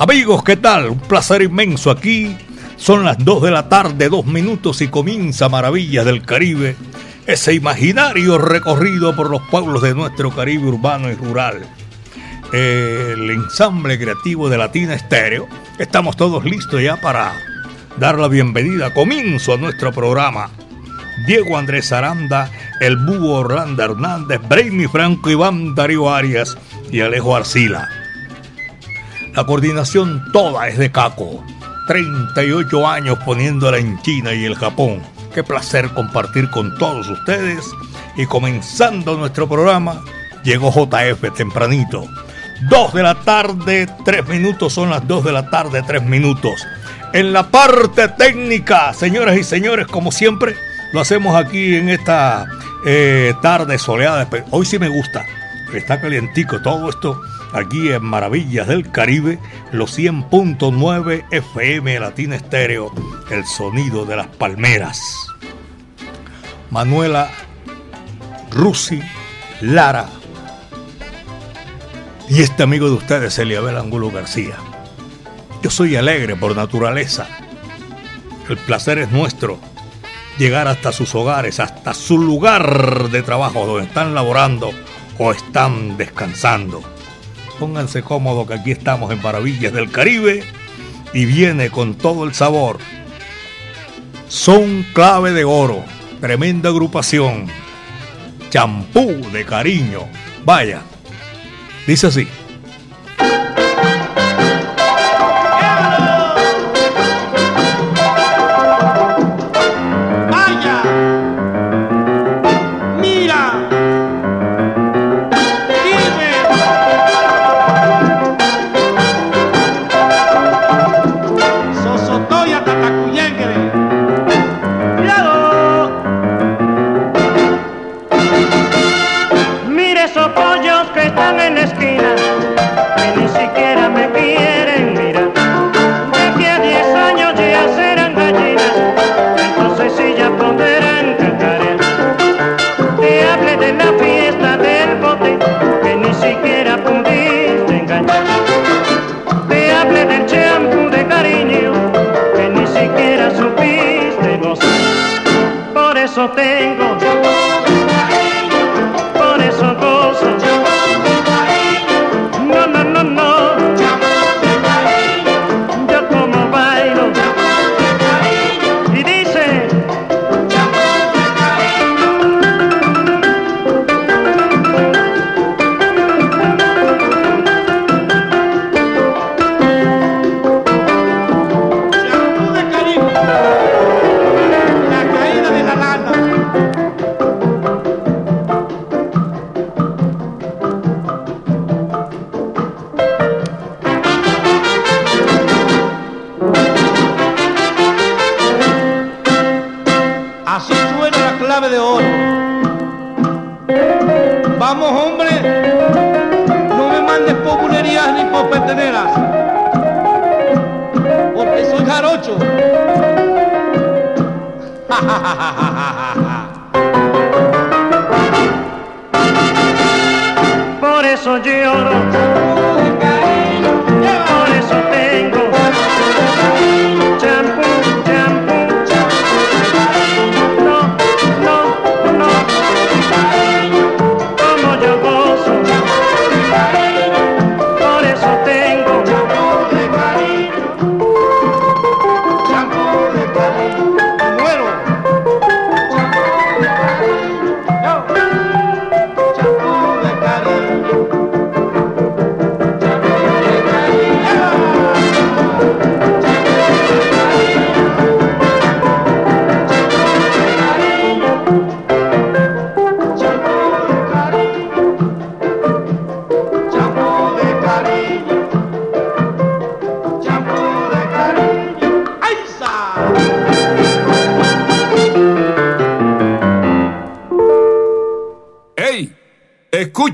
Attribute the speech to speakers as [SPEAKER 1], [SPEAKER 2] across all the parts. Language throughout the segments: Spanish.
[SPEAKER 1] Amigos, ¿qué tal? Un placer inmenso aquí. Son las 2 de la tarde, dos minutos y comienza Maravillas del Caribe, ese imaginario recorrido por los pueblos de nuestro Caribe urbano y rural. El ensamble creativo de Latina Estéreo. Estamos todos listos ya para dar la bienvenida, comienzo a nuestro programa. Diego Andrés Aranda, el Búho Orlando Hernández, Brainy Franco, Iván Darío Arias y Alejo Arcila. La coordinación toda es de Caco. 38 años poniéndola en China y el Japón. Qué placer compartir con todos ustedes. Y comenzando nuestro programa, llegó JF tempranito. 2 de la tarde, 3 minutos, son las 2 de la tarde, 3 minutos. En la parte técnica, señoras y señores, como siempre, lo hacemos aquí en esta eh, tarde soleada. Hoy sí me gusta, está calientico todo esto aquí en Maravillas del Caribe, los 100.9 FM Latina Estéreo, el sonido de las palmeras. Manuela Rusi Lara y este amigo de ustedes, Eliabel Angulo García. Yo soy alegre por naturaleza. El placer es nuestro. Llegar hasta sus hogares, hasta su lugar de trabajo donde están laborando o están descansando Pónganse cómodos que aquí estamos en Maravillas del Caribe y viene con todo el sabor. Son clave de oro, tremenda agrupación. Champú de cariño. Vaya, dice así.
[SPEAKER 2] ha ha ha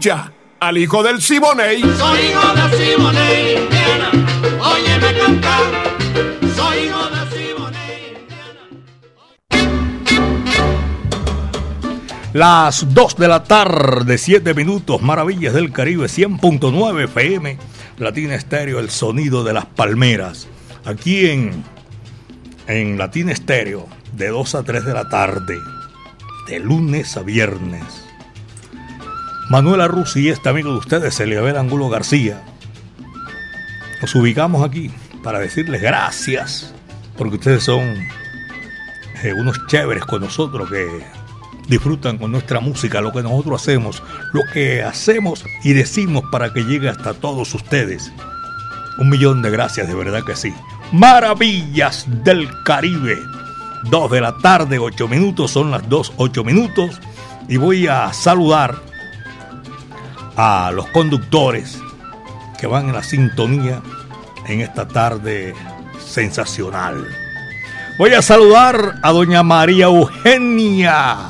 [SPEAKER 2] Escucha al hijo del Siboney.
[SPEAKER 3] Soy hijo del Siboney, Indiana. Óyeme cantar. Soy hijo del Siboney,
[SPEAKER 1] Las 2 de la tarde, 7 minutos, Maravillas del Caribe, 100.9 FM, Latina Estéreo, el sonido de las palmeras. Aquí en, en Latina Estéreo, de 2 a 3 de la tarde, de lunes a viernes. Manuela Rusi y este amigo de ustedes, Eliabel Angulo García. Nos ubicamos aquí para decirles gracias, porque ustedes son eh, unos chéveres con nosotros que disfrutan con nuestra música, lo que nosotros hacemos, lo que hacemos y decimos para que llegue hasta todos ustedes. Un millón de gracias, de verdad que sí. Maravillas del Caribe. Dos de la tarde, ocho minutos, son las dos, ocho minutos. Y voy a saludar a los conductores que van en la sintonía en esta tarde sensacional. Voy a saludar a doña María Eugenia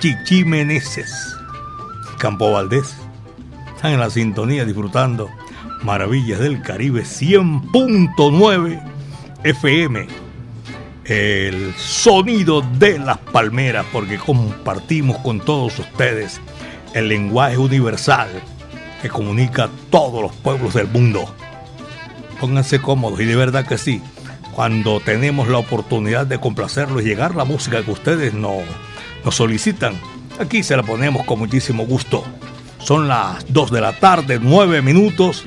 [SPEAKER 1] Chichi Meneses, Campo Valdés. Están en la sintonía disfrutando Maravillas del Caribe 100.9 FM. El sonido de las palmeras, porque compartimos con todos ustedes el lenguaje universal que comunica a todos los pueblos del mundo. Pónganse cómodos y de verdad que sí, cuando tenemos la oportunidad de complacerlos y llegar la música que ustedes nos, nos solicitan, aquí se la ponemos con muchísimo gusto. Son las 2 de la tarde, 9 minutos,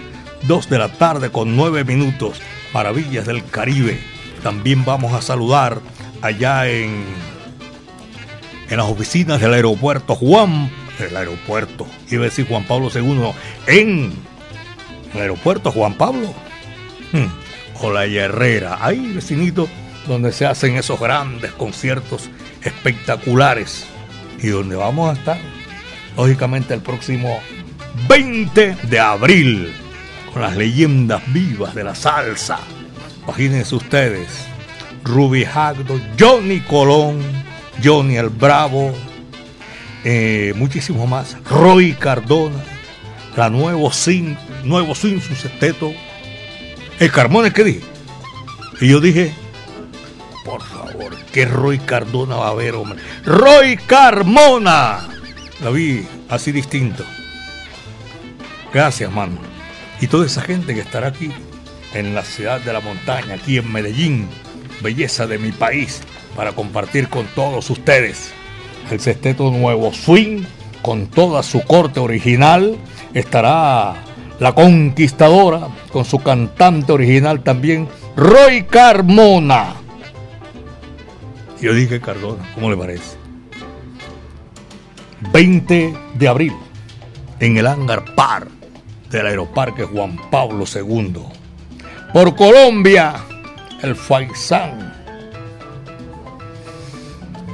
[SPEAKER 1] 2 de la tarde con 9 minutos, maravillas del Caribe. También vamos a saludar allá en, en las oficinas del aeropuerto Juan el aeropuerto, iba a decir Juan Pablo II, en el aeropuerto Juan Pablo, hmm, o la Herrera, ahí vecinito donde se hacen esos grandes conciertos espectaculares. Y donde vamos a estar, lógicamente, el próximo 20 de abril, con las leyendas vivas de la salsa. Imagínense ustedes, Ruby Hagdo, Johnny Colón, Johnny el Bravo, eh, muchísimo más. Roy Cardona, la nuevo Sin, nuevo Sin, su. El Carmona, ¿qué dije? Y yo dije, por favor, ¿qué Roy Cardona va a haber, hombre? ¡Roy Carmona! La vi así distinto. Gracias, mano. Y toda esa gente que estará aquí, en la ciudad de la montaña, aquí en Medellín, belleza de mi país, para compartir con todos ustedes el sexteto nuevo swing con toda su corte original. Estará la conquistadora con su cantante original también, Roy Carmona. Yo dije Cardona, ¿cómo le parece? 20 de abril, en el hangar par del Aeroparque Juan Pablo II. Por Colombia, el Faisán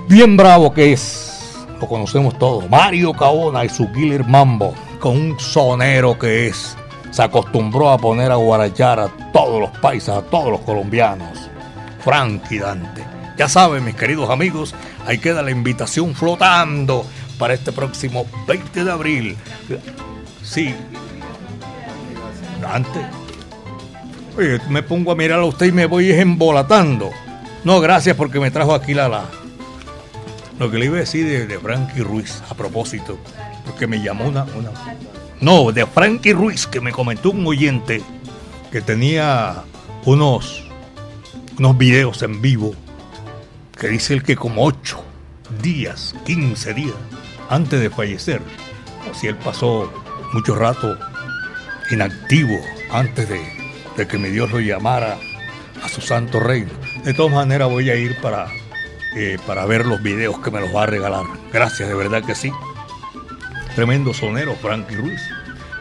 [SPEAKER 1] bien bravo que es, lo conocemos todos, Mario Caona y su Killer Mambo, con un sonero que es, se acostumbró a poner a guarachar a todos los paisas, a todos los colombianos, Frankie Dante. Ya saben, mis queridos amigos, ahí queda la invitación flotando para este próximo 20 de abril. Sí, Dante. Oye, me pongo a mirar a usted y me voy embolatando. No, gracias porque me trajo aquí la, la, lo que le iba a decir de, de Frankie Ruiz, a propósito, porque me llamó una, una... No, de Frankie Ruiz, que me comentó un oyente que tenía unos, unos videos en vivo, que dice el que como 8 días, 15 días, antes de fallecer, o si él pasó mucho rato inactivo antes de, de que mi Dios lo llamara a su santo reino. De todas maneras voy a ir para eh, para ver los videos que me los va a regalar. Gracias, de verdad que sí. Tremendo sonero, Frankie Ruiz.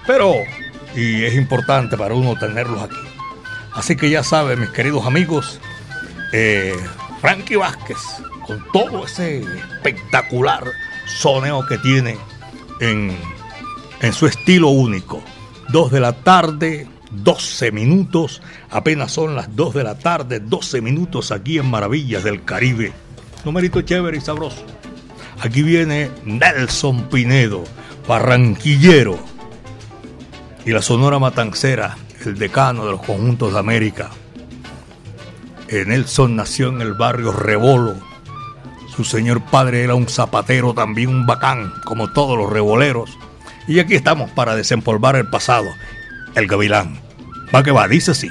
[SPEAKER 1] Pero, y es importante para uno tenerlos aquí. Así que ya saben, mis queridos amigos, eh, Frankie Vázquez, con todo ese espectacular soneo que tiene en, en su estilo único. Dos de la tarde, 12 minutos, apenas son las 2 de la tarde, 12 minutos aquí en Maravillas del Caribe numerito chévere y sabroso. Aquí viene Nelson Pinedo
[SPEAKER 4] barranquillero y la Sonora Matancera, el decano de los conjuntos de América. Nelson nació en el barrio Rebolo. Su señor padre era un zapatero, también un bacán, como todos los reboleros. Y aquí estamos para desempolvar el pasado, el gavilán. Va que va, dice así.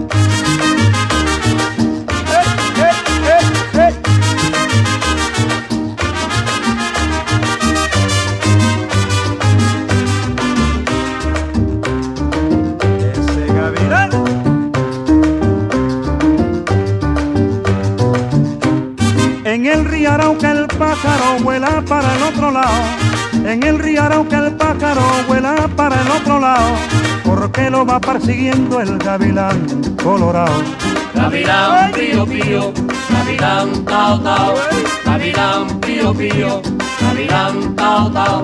[SPEAKER 5] Pájaro vuela para el otro lado. En el río Arauca el pájaro vuela para el otro lado. Porque lo va persiguiendo el gavilán colorado.
[SPEAKER 6] Gavilán pío pío, gavilán tao tao, gavilán pío pío, gavilán tao tao.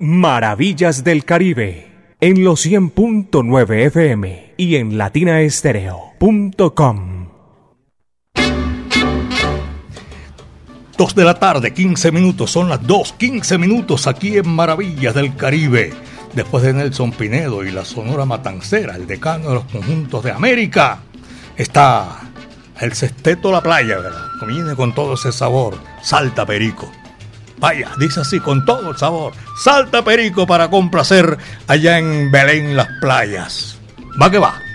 [SPEAKER 7] Maravillas del Caribe en los 100.9 FM y en latinaestereo.com.
[SPEAKER 4] Dos de la tarde, 15 minutos, son las 2, 15 minutos aquí en Maravillas del Caribe. Después de Nelson Pinedo y la Sonora Matancera, el decano de los conjuntos de América, está el Sesteto La Playa, ¿verdad? Viene con todo ese sabor. Salta Perico. Vaya, dice así, con todo el sabor. Salta Perico para complacer allá en Belén las playas. Va que va.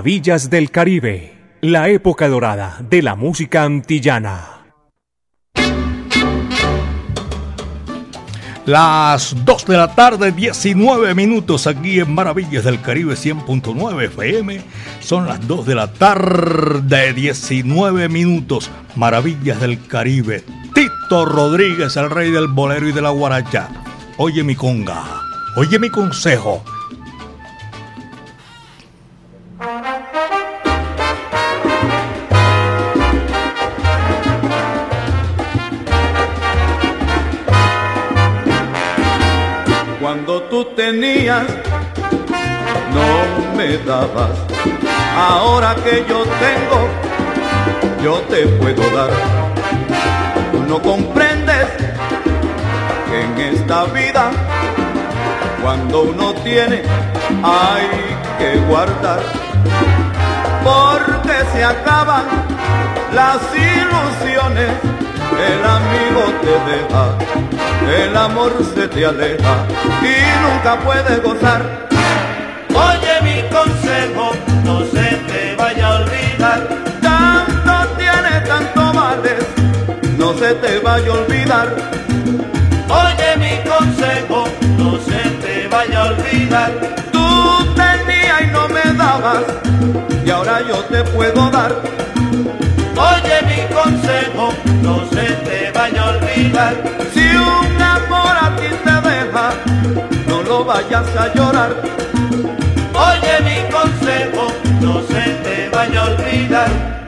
[SPEAKER 7] Maravillas del Caribe, la época dorada de la música antillana.
[SPEAKER 1] Las 2 de la tarde, 19 minutos aquí en Maravillas del Caribe 100.9 FM. Son las 2 de la tarde, 19 minutos. Maravillas del Caribe. Tito Rodríguez, el rey del bolero y de la guaracha. Oye mi conga, oye mi consejo.
[SPEAKER 8] Tenías, no me dabas. Ahora que yo tengo, yo te puedo dar. Tú no comprendes que en esta vida, cuando uno tiene, hay que guardar. Porque se acaban las ilusiones, el amigo te deja, el amor se te aleja y nunca puedes gozar.
[SPEAKER 9] Oye mi consejo, no se te vaya a olvidar.
[SPEAKER 8] Tanto tiene, tanto vales, no se te vaya a olvidar.
[SPEAKER 9] Oye mi consejo, no se te vaya a olvidar.
[SPEAKER 8] Tú tenías y no me dabas, y ahora yo te puedo dar. Si un amor a ti te deja, no lo vayas a llorar.
[SPEAKER 9] Oye mi consejo, no se te vaya a olvidar.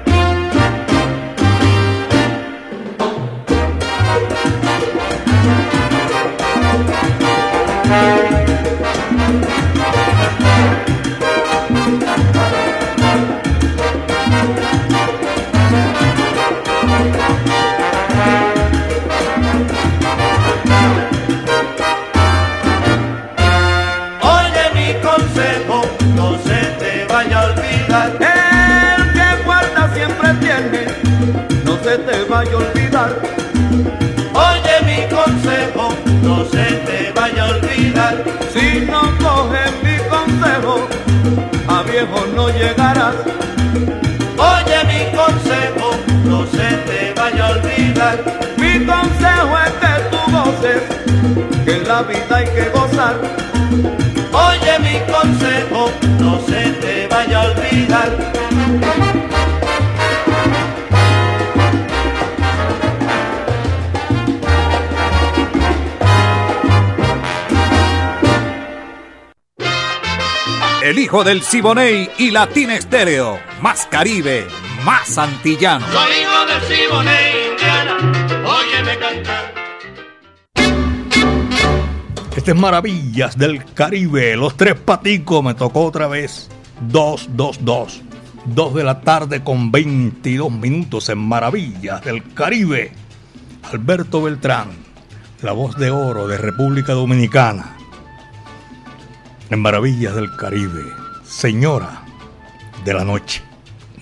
[SPEAKER 9] Oye mi consejo, no se te vaya a olvidar.
[SPEAKER 8] Si no coges mi consejo, a viejo no llegarás.
[SPEAKER 9] Oye mi consejo, no se te vaya a olvidar.
[SPEAKER 8] Mi consejo es que tú goces, que en la vida hay que gozar.
[SPEAKER 9] Oye mi consejo, no se te vaya a olvidar.
[SPEAKER 10] El hijo del Siboney y Latina Estéreo. Más Caribe, más antillano.
[SPEAKER 11] Soy hijo del Siboney, Indiana, óyeme cantar.
[SPEAKER 1] Este es Maravillas del Caribe. Los tres paticos me tocó otra vez. 2, 2, 2. 2 de la tarde con 22 minutos en Maravillas del Caribe. Alberto Beltrán, la voz de oro de República Dominicana. En Maravillas del Caribe, señora de la noche.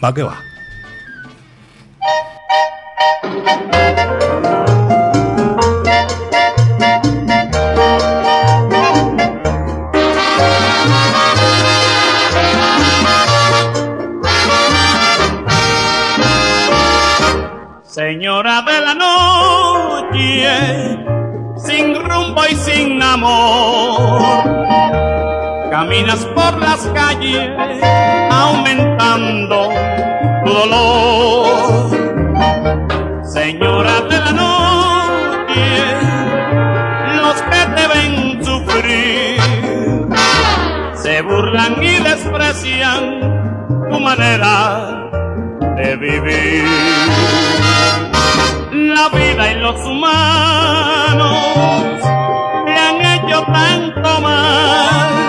[SPEAKER 1] Va que va.
[SPEAKER 12] Señora de la noche, sin rumbo y sin amor, caminas por las calles aumentando tu dolor. Señora de la noche, los que te ven sufrir se burlan y desprecian tu manera de vivir. La vida y los humanos te han hecho tanto mal,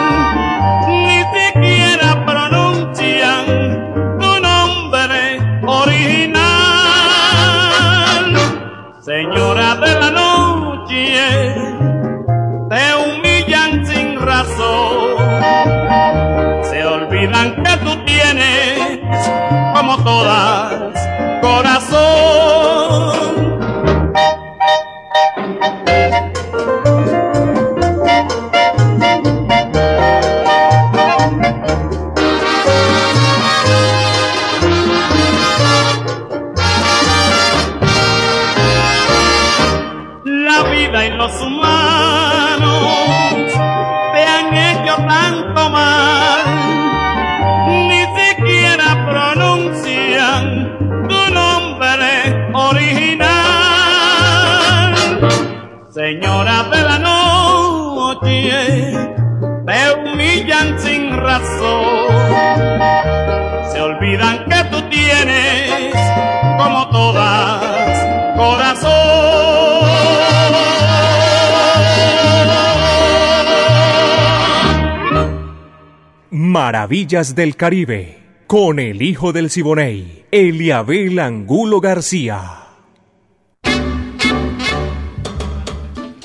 [SPEAKER 7] Maravillas del Caribe, con el hijo del Siboney, Eliabel Angulo García.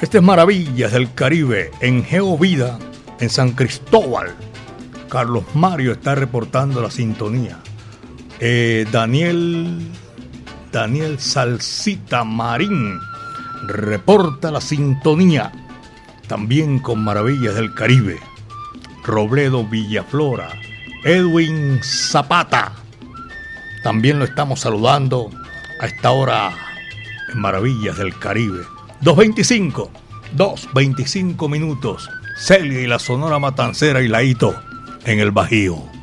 [SPEAKER 1] Este es Maravillas del Caribe en Geovida, en San Cristóbal. Carlos Mario está reportando la sintonía. Eh, Daniel, Daniel Salsita Marín reporta la sintonía. También con Maravillas del Caribe. Robledo Villaflora, Edwin Zapata. También lo estamos saludando a esta hora en Maravillas del Caribe. 2.25, 2.25 minutos. Celia y la Sonora Matancera y Laito en el Bajío.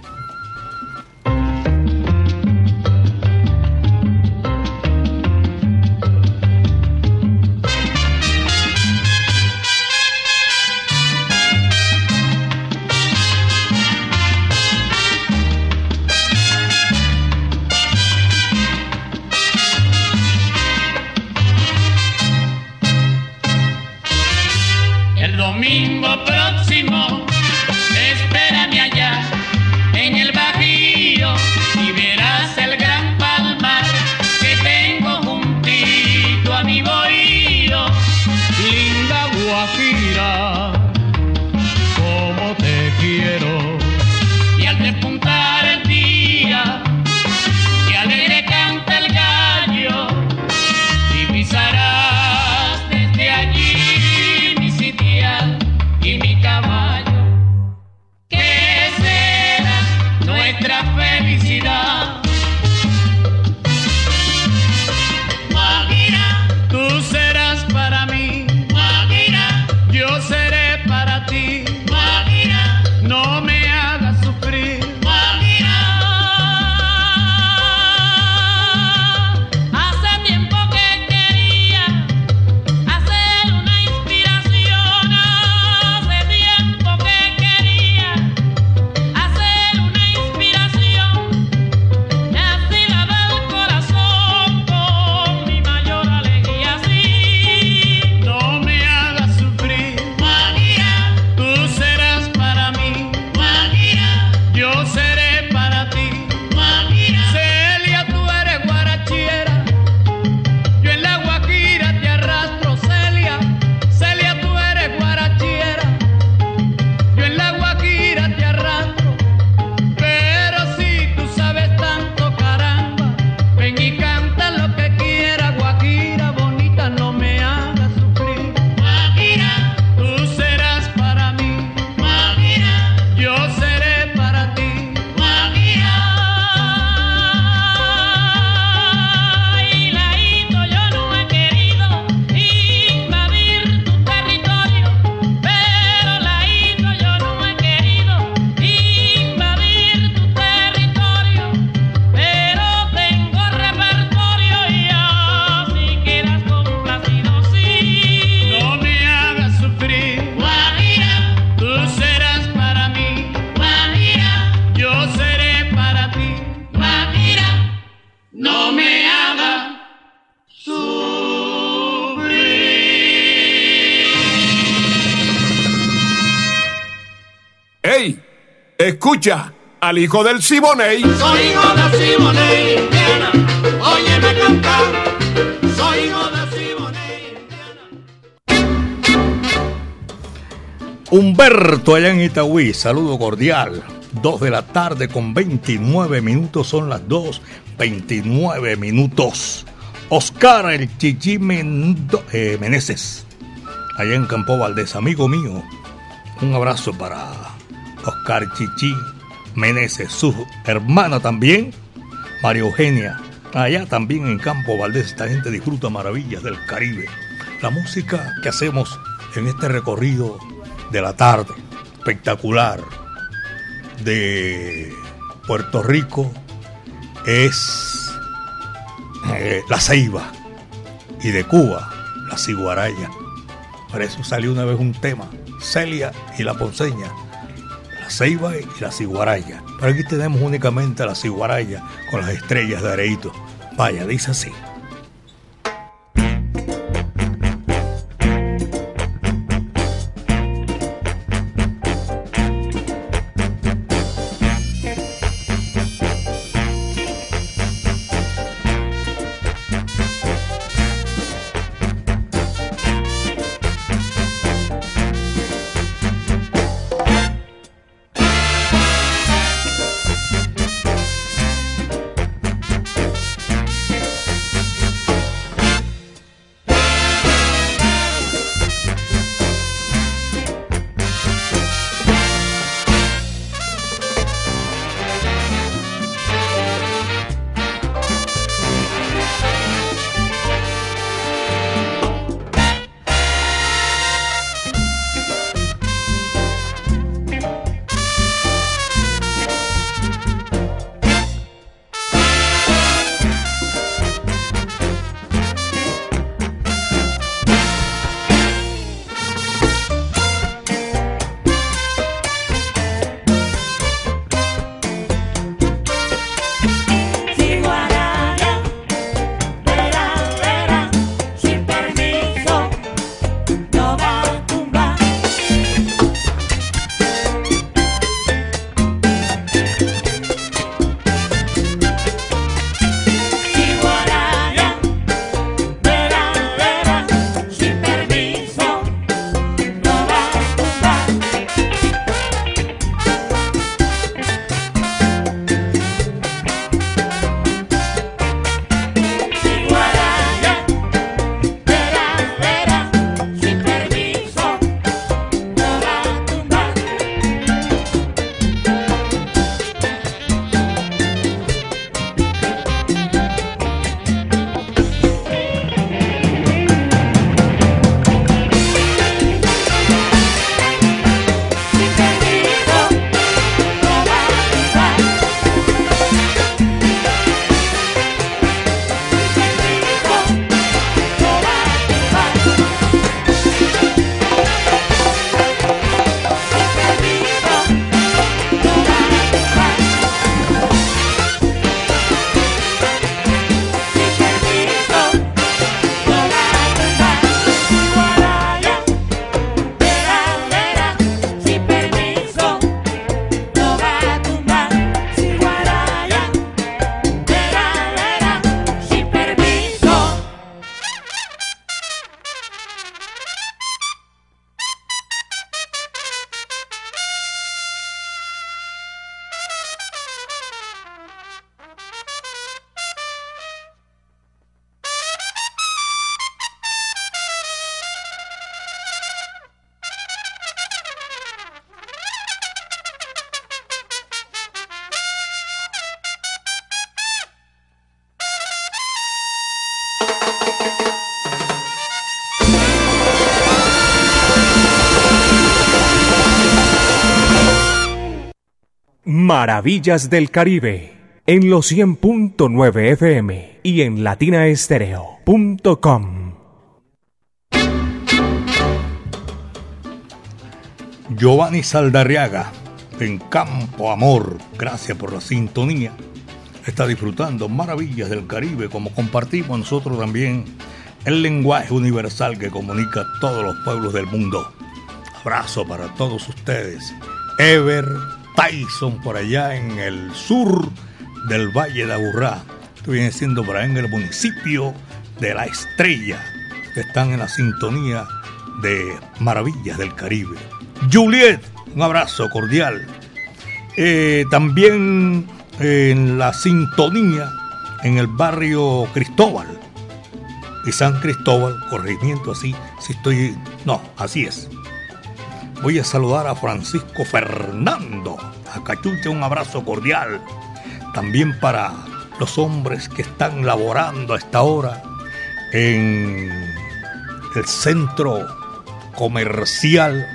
[SPEAKER 2] Al hijo del Siboney.
[SPEAKER 11] Soy hijo del Siboney, Indiana. Óyeme cantar. Soy hijo del Siboney,
[SPEAKER 1] Humberto allá en Itagüí, saludo cordial. 2 de la tarde con 29 minutos, son las 2, 29 minutos. Oscar el Chichi Mendo, eh, Meneses, allá en Campo Valdés, amigo mío. Un abrazo para Oscar Chichi Meneses, su hermana también, María Eugenia. Allá también en Campo Valdés, esta gente disfruta maravillas del Caribe. La música que hacemos en este recorrido de la tarde, espectacular, de Puerto Rico, es eh, la ceiba. Y de Cuba, la ciguaraya. Por eso salió una vez un tema, Celia y la Ponceña, ceiba y la ciguaraya. Pero aquí tenemos únicamente la ciguaraya con las estrellas de Areito. Vaya, dice así.
[SPEAKER 7] Maravillas del Caribe en los 100.9 FM y en latinaestereo.com.
[SPEAKER 1] Giovanni Saldarriaga, en Campo Amor, gracias por la sintonía. Está disfrutando maravillas del Caribe como compartimos nosotros también el lenguaje universal que comunica a todos los pueblos del mundo. Abrazo para todos ustedes. Ever Tyson por allá en el sur del Valle de Aburrá. Esto viene siendo por allá en el municipio de La Estrella, están en la sintonía de Maravillas del Caribe. Juliet, un abrazo cordial. Eh, también en la sintonía en el barrio Cristóbal y San Cristóbal, corregimiento así, si estoy... No, así es. Voy a saludar a Francisco Fernando, a Cachucha un abrazo cordial. También para los hombres que están laborando a esta hora en el centro comercial,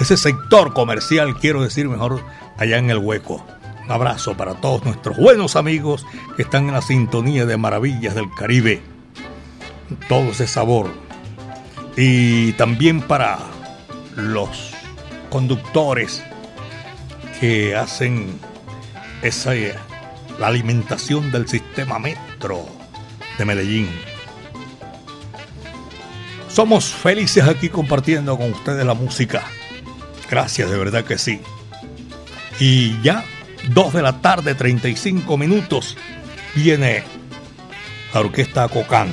[SPEAKER 1] ese sector comercial, quiero decir mejor, allá en el hueco. Un abrazo para todos nuestros buenos amigos que están en la sintonía de Maravillas del Caribe. Todo ese sabor. Y también para los conductores que hacen esa, la alimentación del sistema metro de Medellín. Somos felices aquí compartiendo con ustedes la música. Gracias, de verdad que sí. Y ya, 2 de la tarde, 35 minutos, viene la orquesta Acocán.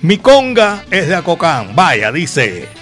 [SPEAKER 1] Mi conga es de Acocán. Vaya, dice.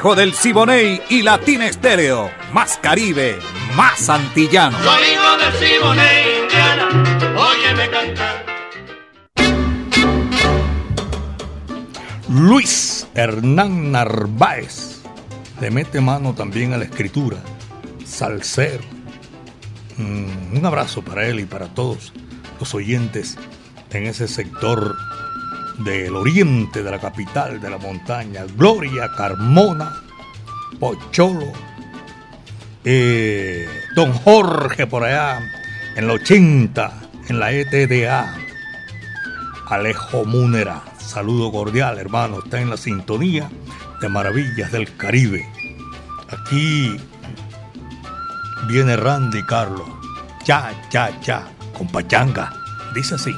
[SPEAKER 10] Hijo del Siboney y Latina Estéreo. Más Caribe, más antillano.
[SPEAKER 11] Soy hijo del Siboney, Indiana, óyeme cantar.
[SPEAKER 1] Luis Hernán Narváez le mete mano también a la escritura. Salcero. Mm, un abrazo para él y para todos los oyentes en ese sector del oriente de la capital de la montaña. Gloria, Carmona, Pocholo, eh, Don Jorge por allá en la 80, en la ETDA. Alejo Múnera, saludo cordial hermano, está en la sintonía de Maravillas del Caribe. Aquí viene Randy Carlos, cha, cha, cha, con pachanga, dice así.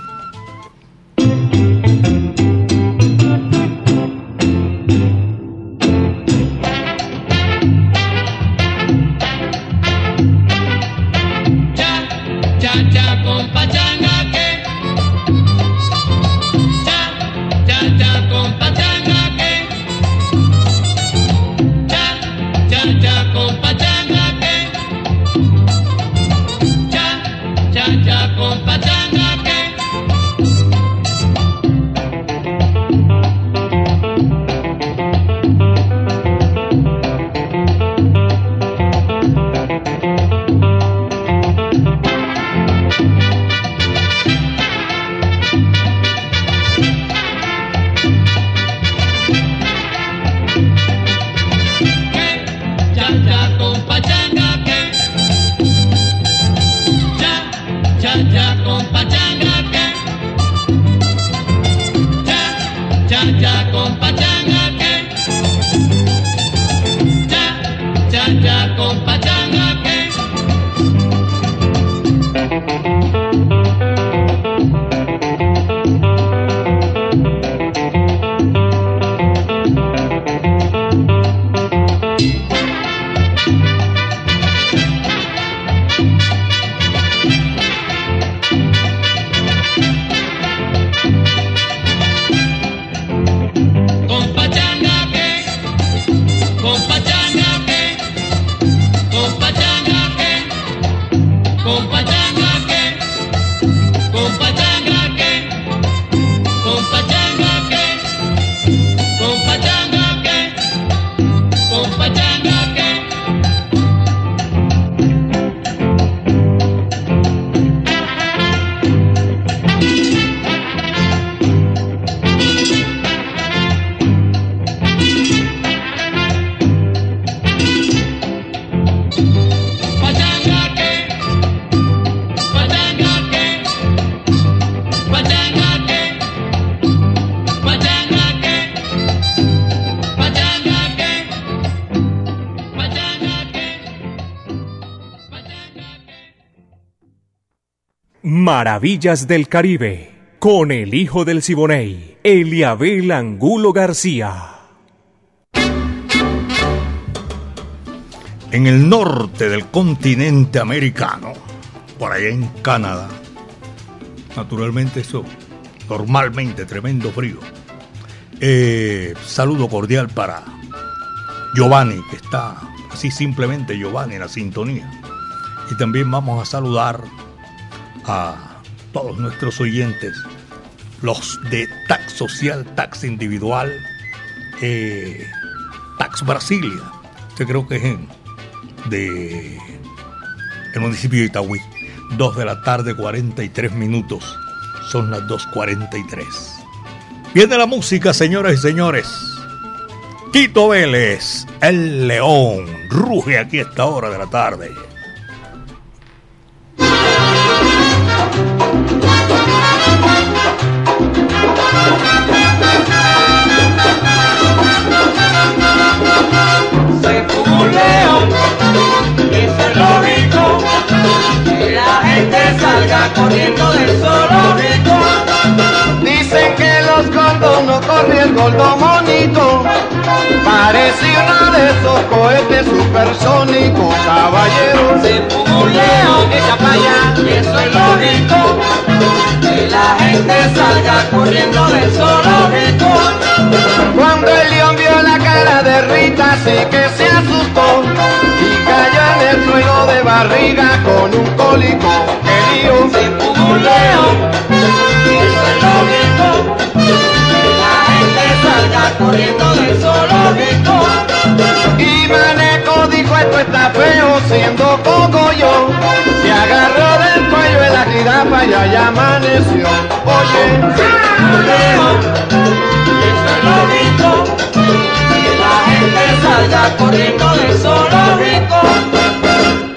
[SPEAKER 1] pacha, con.
[SPEAKER 7] Maravillas del Caribe, con el hijo del Siboney, Eliabel Angulo García.
[SPEAKER 1] En el norte del continente americano, por allá en Canadá, naturalmente eso, normalmente tremendo frío. Eh, saludo cordial para Giovanni, que está así simplemente Giovanni en la sintonía. Y también vamos a saludar a todos nuestros oyentes, los de Tax Social, Tax Individual, eh, Tax Brasilia, este creo que es en, de el municipio de Itagüí. 2 de la tarde, 43 minutos. Son las 2.43. Viene la música, señoras y señores. Tito Vélez, el león, ruge aquí a esta hora de la tarde.
[SPEAKER 11] Corriendo del zoológico.
[SPEAKER 13] Dicen que los gordos no corren gordo monito. Parece uno de esos cohetes supersónicos, caballero.
[SPEAKER 11] Se fue un echa para allá y eso es lógico que la gente salga corriendo del zoológico.
[SPEAKER 13] Cuando el león vio la cara de Rita sí que se asustó y cayó en el suelo de barriga con un cólico que dio
[SPEAKER 11] Se pudo un león, y eso es lógico, que la gente salga corriendo
[SPEAKER 13] yo. Se agarró del cuello en la jirafa y allá amaneció. Oye,
[SPEAKER 11] y eso es lógico, que la gente salga corriendo del zoológico. Un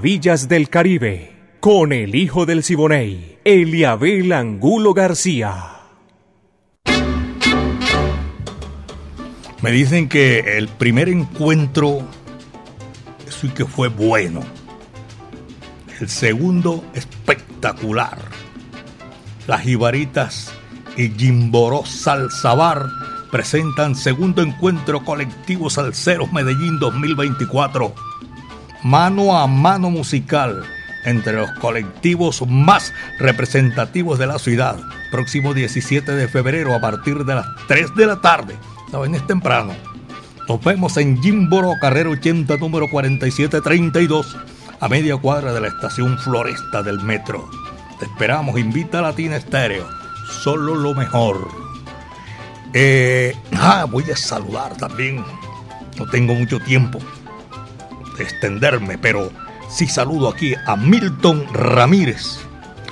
[SPEAKER 7] Maravillas del Caribe, con el hijo del Siboney, Eliabel Angulo García.
[SPEAKER 1] Me dicen que el primer encuentro sí que fue bueno. El segundo espectacular. Las Jibaritas y Jimboró Salsabar presentan segundo encuentro colectivo Salceros Medellín 2024. Mano a mano musical entre los colectivos más representativos de la ciudad. Próximo 17 de febrero a partir de las 3 de la tarde. Saben, es temprano. Nos vemos en Jimboro, carrera 80, número 4732, a media cuadra de la estación Floresta del metro. Te esperamos, invita a Latina Estéreo. Solo lo mejor. Eh, ah, voy a saludar también. No tengo mucho tiempo extenderme, pero sí saludo aquí a Milton Ramírez,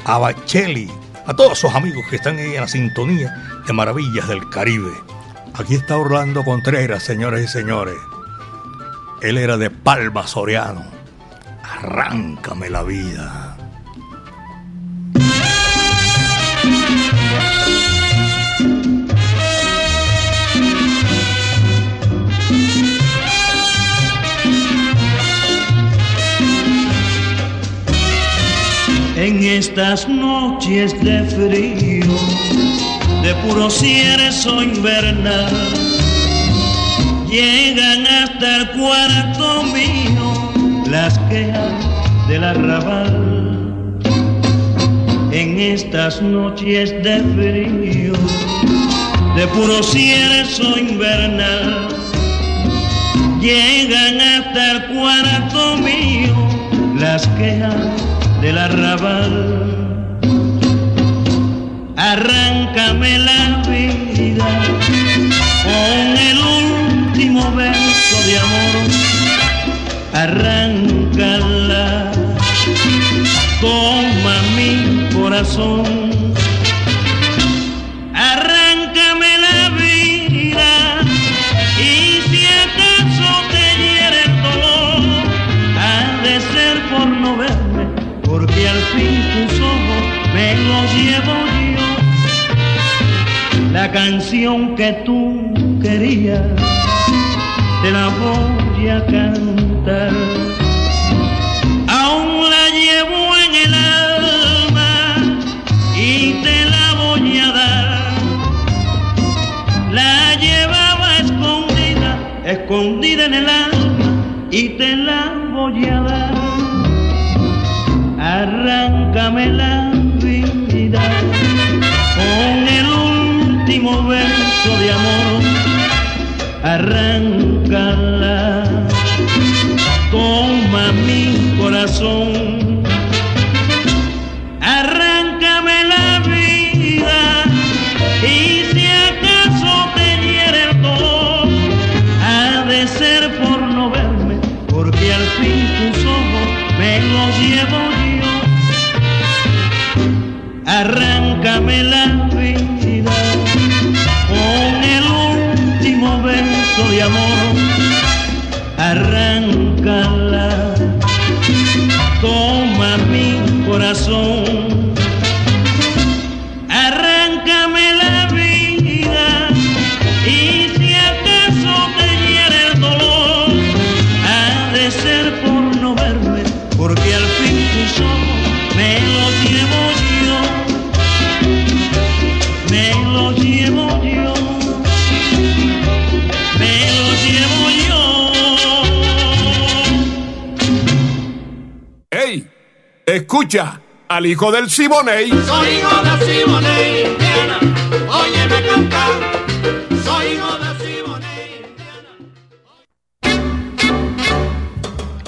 [SPEAKER 1] a Bacheli, a todos esos amigos que están ahí en la sintonía de Maravillas del Caribe. Aquí está Orlando Contreras, señores y señores. Él era de Palma Soriano. Arráncame la vida.
[SPEAKER 9] En estas noches de frío, de puro cierzo invernal, llegan hasta el cuarto mío las quejas del arrabal. En estas noches de frío, de puro cierzo invernal, llegan hasta el cuarto mío las quejas del arrabal. Arráncame la vida con el último verso de amor. Arráncala, toma mi corazón. Canción que tú querías, te la voy a cantar. Aún la llevo en el alma y te la voy a dar. La llevaba escondida, escondida en el alma y te la voy a dar. Arráncame la vida último verso de amor. Arráncala, toma mi corazón. Corazón. Arráncame la vida y si acaso te hiere el dolor, ha de ser por no verme, porque al fin tus ojos me los llevo yo, me los llevo yo, me los llevo yo.
[SPEAKER 2] ¡Ey! Escucha al hijo del Siboney.
[SPEAKER 11] Soy hijo de Simone, Indiana. Óyeme cantar. Soy hijo de Simone.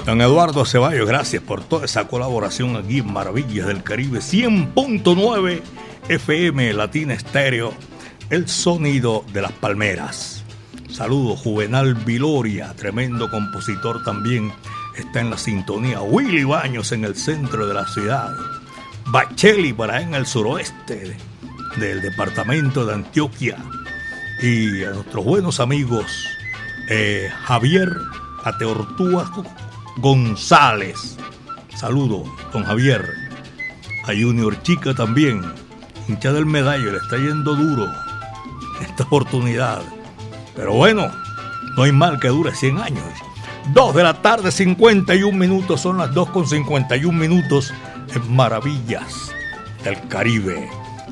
[SPEAKER 1] Don Eduardo Ceballos, gracias por toda esa colaboración aquí en Maravillas del Caribe 100.9 FM Latina Estéreo, el sonido de las palmeras. Saludos, Juvenal Viloria, tremendo compositor también, está en la sintonía. Willy Baños en el centro de la ciudad. Bacheli para en el suroeste de- del departamento de Antioquia. Y a nuestros buenos amigos eh, Javier Ateortúa González. Saludo, don Javier. A Junior Chica también. Hincha del medallo, le está yendo duro esta oportunidad. Pero bueno, no hay mal que dure 100 años. 2 de la tarde, 51 minutos, son las 2 con 51 minutos en Maravillas del Caribe.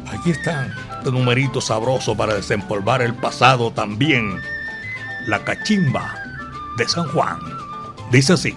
[SPEAKER 1] Aquí están, este numerito sabroso para desempolvar el pasado también. La cachimba de San Juan. Dice así.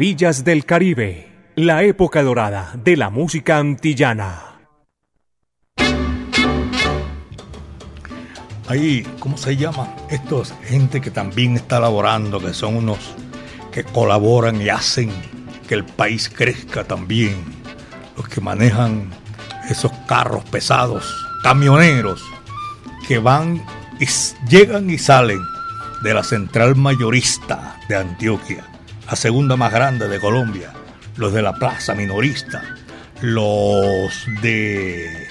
[SPEAKER 7] Maravillas del Caribe, la época dorada de la música antillana.
[SPEAKER 1] Ahí, ¿cómo se llama? Estos gente que también está laborando, que son unos que colaboran y hacen que el país crezca también. Los que manejan esos carros pesados, camioneros, que van y llegan y salen de la central mayorista de Antioquia, la segunda más grande de Colombia, los de la plaza minorista, los de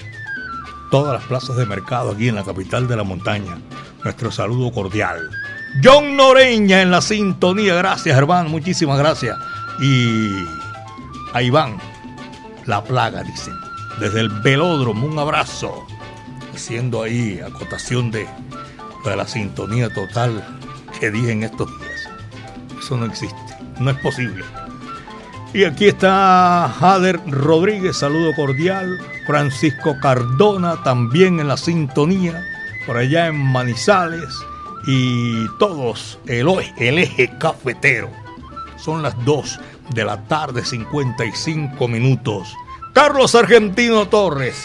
[SPEAKER 1] todas las plazas de mercado aquí en la capital de la montaña. Nuestro saludo cordial. John Noreña en la sintonía, gracias hermano, muchísimas gracias. Y a Iván, la plaga, dicen. Desde el velódromo, un abrazo. Haciendo ahí acotación de, de la sintonía total que dije en estos días. Eso no existe, no es posible. Y aquí está Jader Rodríguez, saludo cordial. Francisco Cardona también en la sintonía, por allá en Manizales. Y todos, el, eje cafetero. Son las 2 de la tarde, 55 minutos. Carlos Argentino Torres.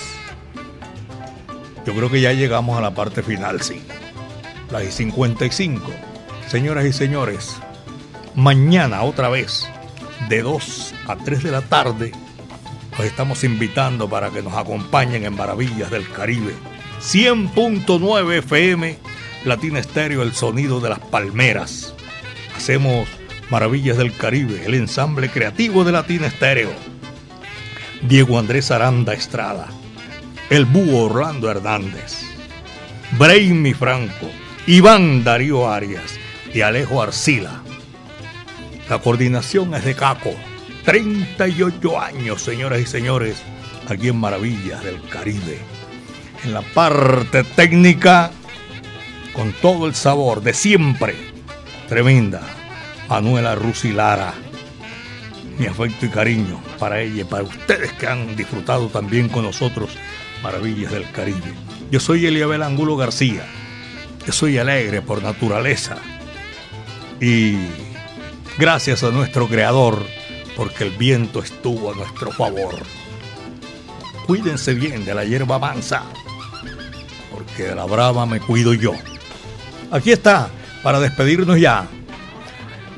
[SPEAKER 1] Yo creo que ya llegamos a la parte final, sí. Las 55. Señoras y señores, mañana otra vez, de 2 a 3 de la tarde, los estamos invitando para que nos acompañen en Maravillas del Caribe. 100.9 FM, Latina Estéreo, el sonido de las palmeras. Hacemos Maravillas del Caribe, el ensamble creativo de Latina Estéreo. Diego Andrés Aranda Estrada, el búho Orlando Hernández, Brainy Franco, Iván Darío Arias y Alejo Arcila. La coordinación es de Caco. 38 años, señoras y señores, aquí en Maravillas del Caribe. En la parte técnica, con todo el sabor de siempre. Tremenda. Manuela Rusilara. Mi afecto y cariño para ella y para ustedes que han disfrutado también con nosotros Maravillas del Caribe. Yo soy Eliabel Angulo García. Yo soy alegre por naturaleza. Y gracias a nuestro creador, porque el viento estuvo a nuestro favor. Cuídense bien de la hierba mansa, porque de la brava me cuido yo. Aquí está, para despedirnos ya,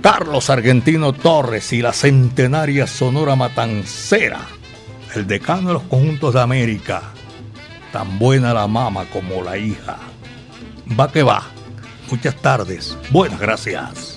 [SPEAKER 1] Carlos Argentino Torres y la centenaria Sonora Matancera, el decano de los conjuntos de América, tan buena la mama como la hija. Va que va. Muchas tardes. Buenas gracias.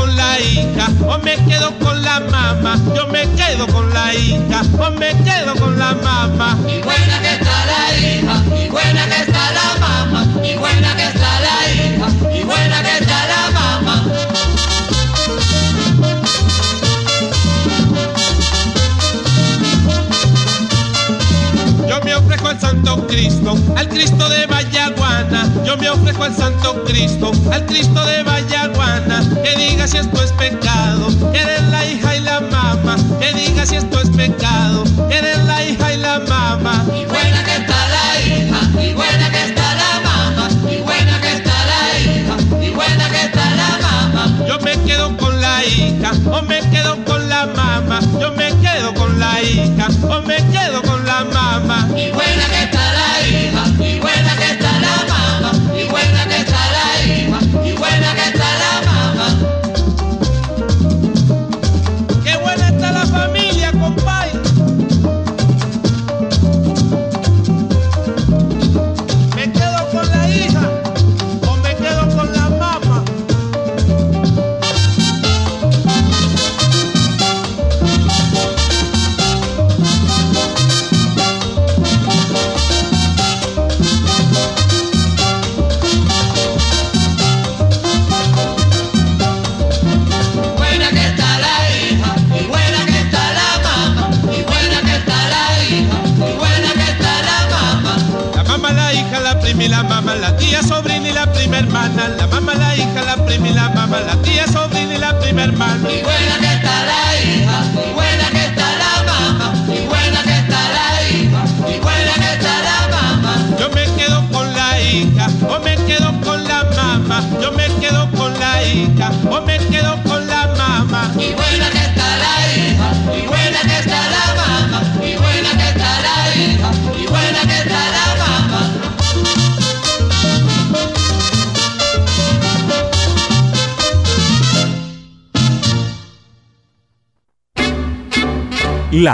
[SPEAKER 14] hija, o me quedo con la mamá, yo me quedo con la hija, o me quedo con la mamá.
[SPEAKER 11] Y buena que está la hija, y buena que está la mamá, y buena que está la hija, y buena que está
[SPEAKER 14] ofrezco al Santo Cristo, al Cristo de Vallaguana. Yo me ofrezco al Santo Cristo, al Cristo de Vallaguana. Que diga si esto es pecado, eres la hija y la mamá. Que diga si esto es pecado, eres la hija y la mamá.
[SPEAKER 11] Y buena que está la hija, y buena que está la mamá, y buena que está la hija, y buena que está la mamá.
[SPEAKER 14] Yo me quedo con la hija, o me quedo con la mamá. Yo me la o me quedo con la mamá.
[SPEAKER 11] Y buena que está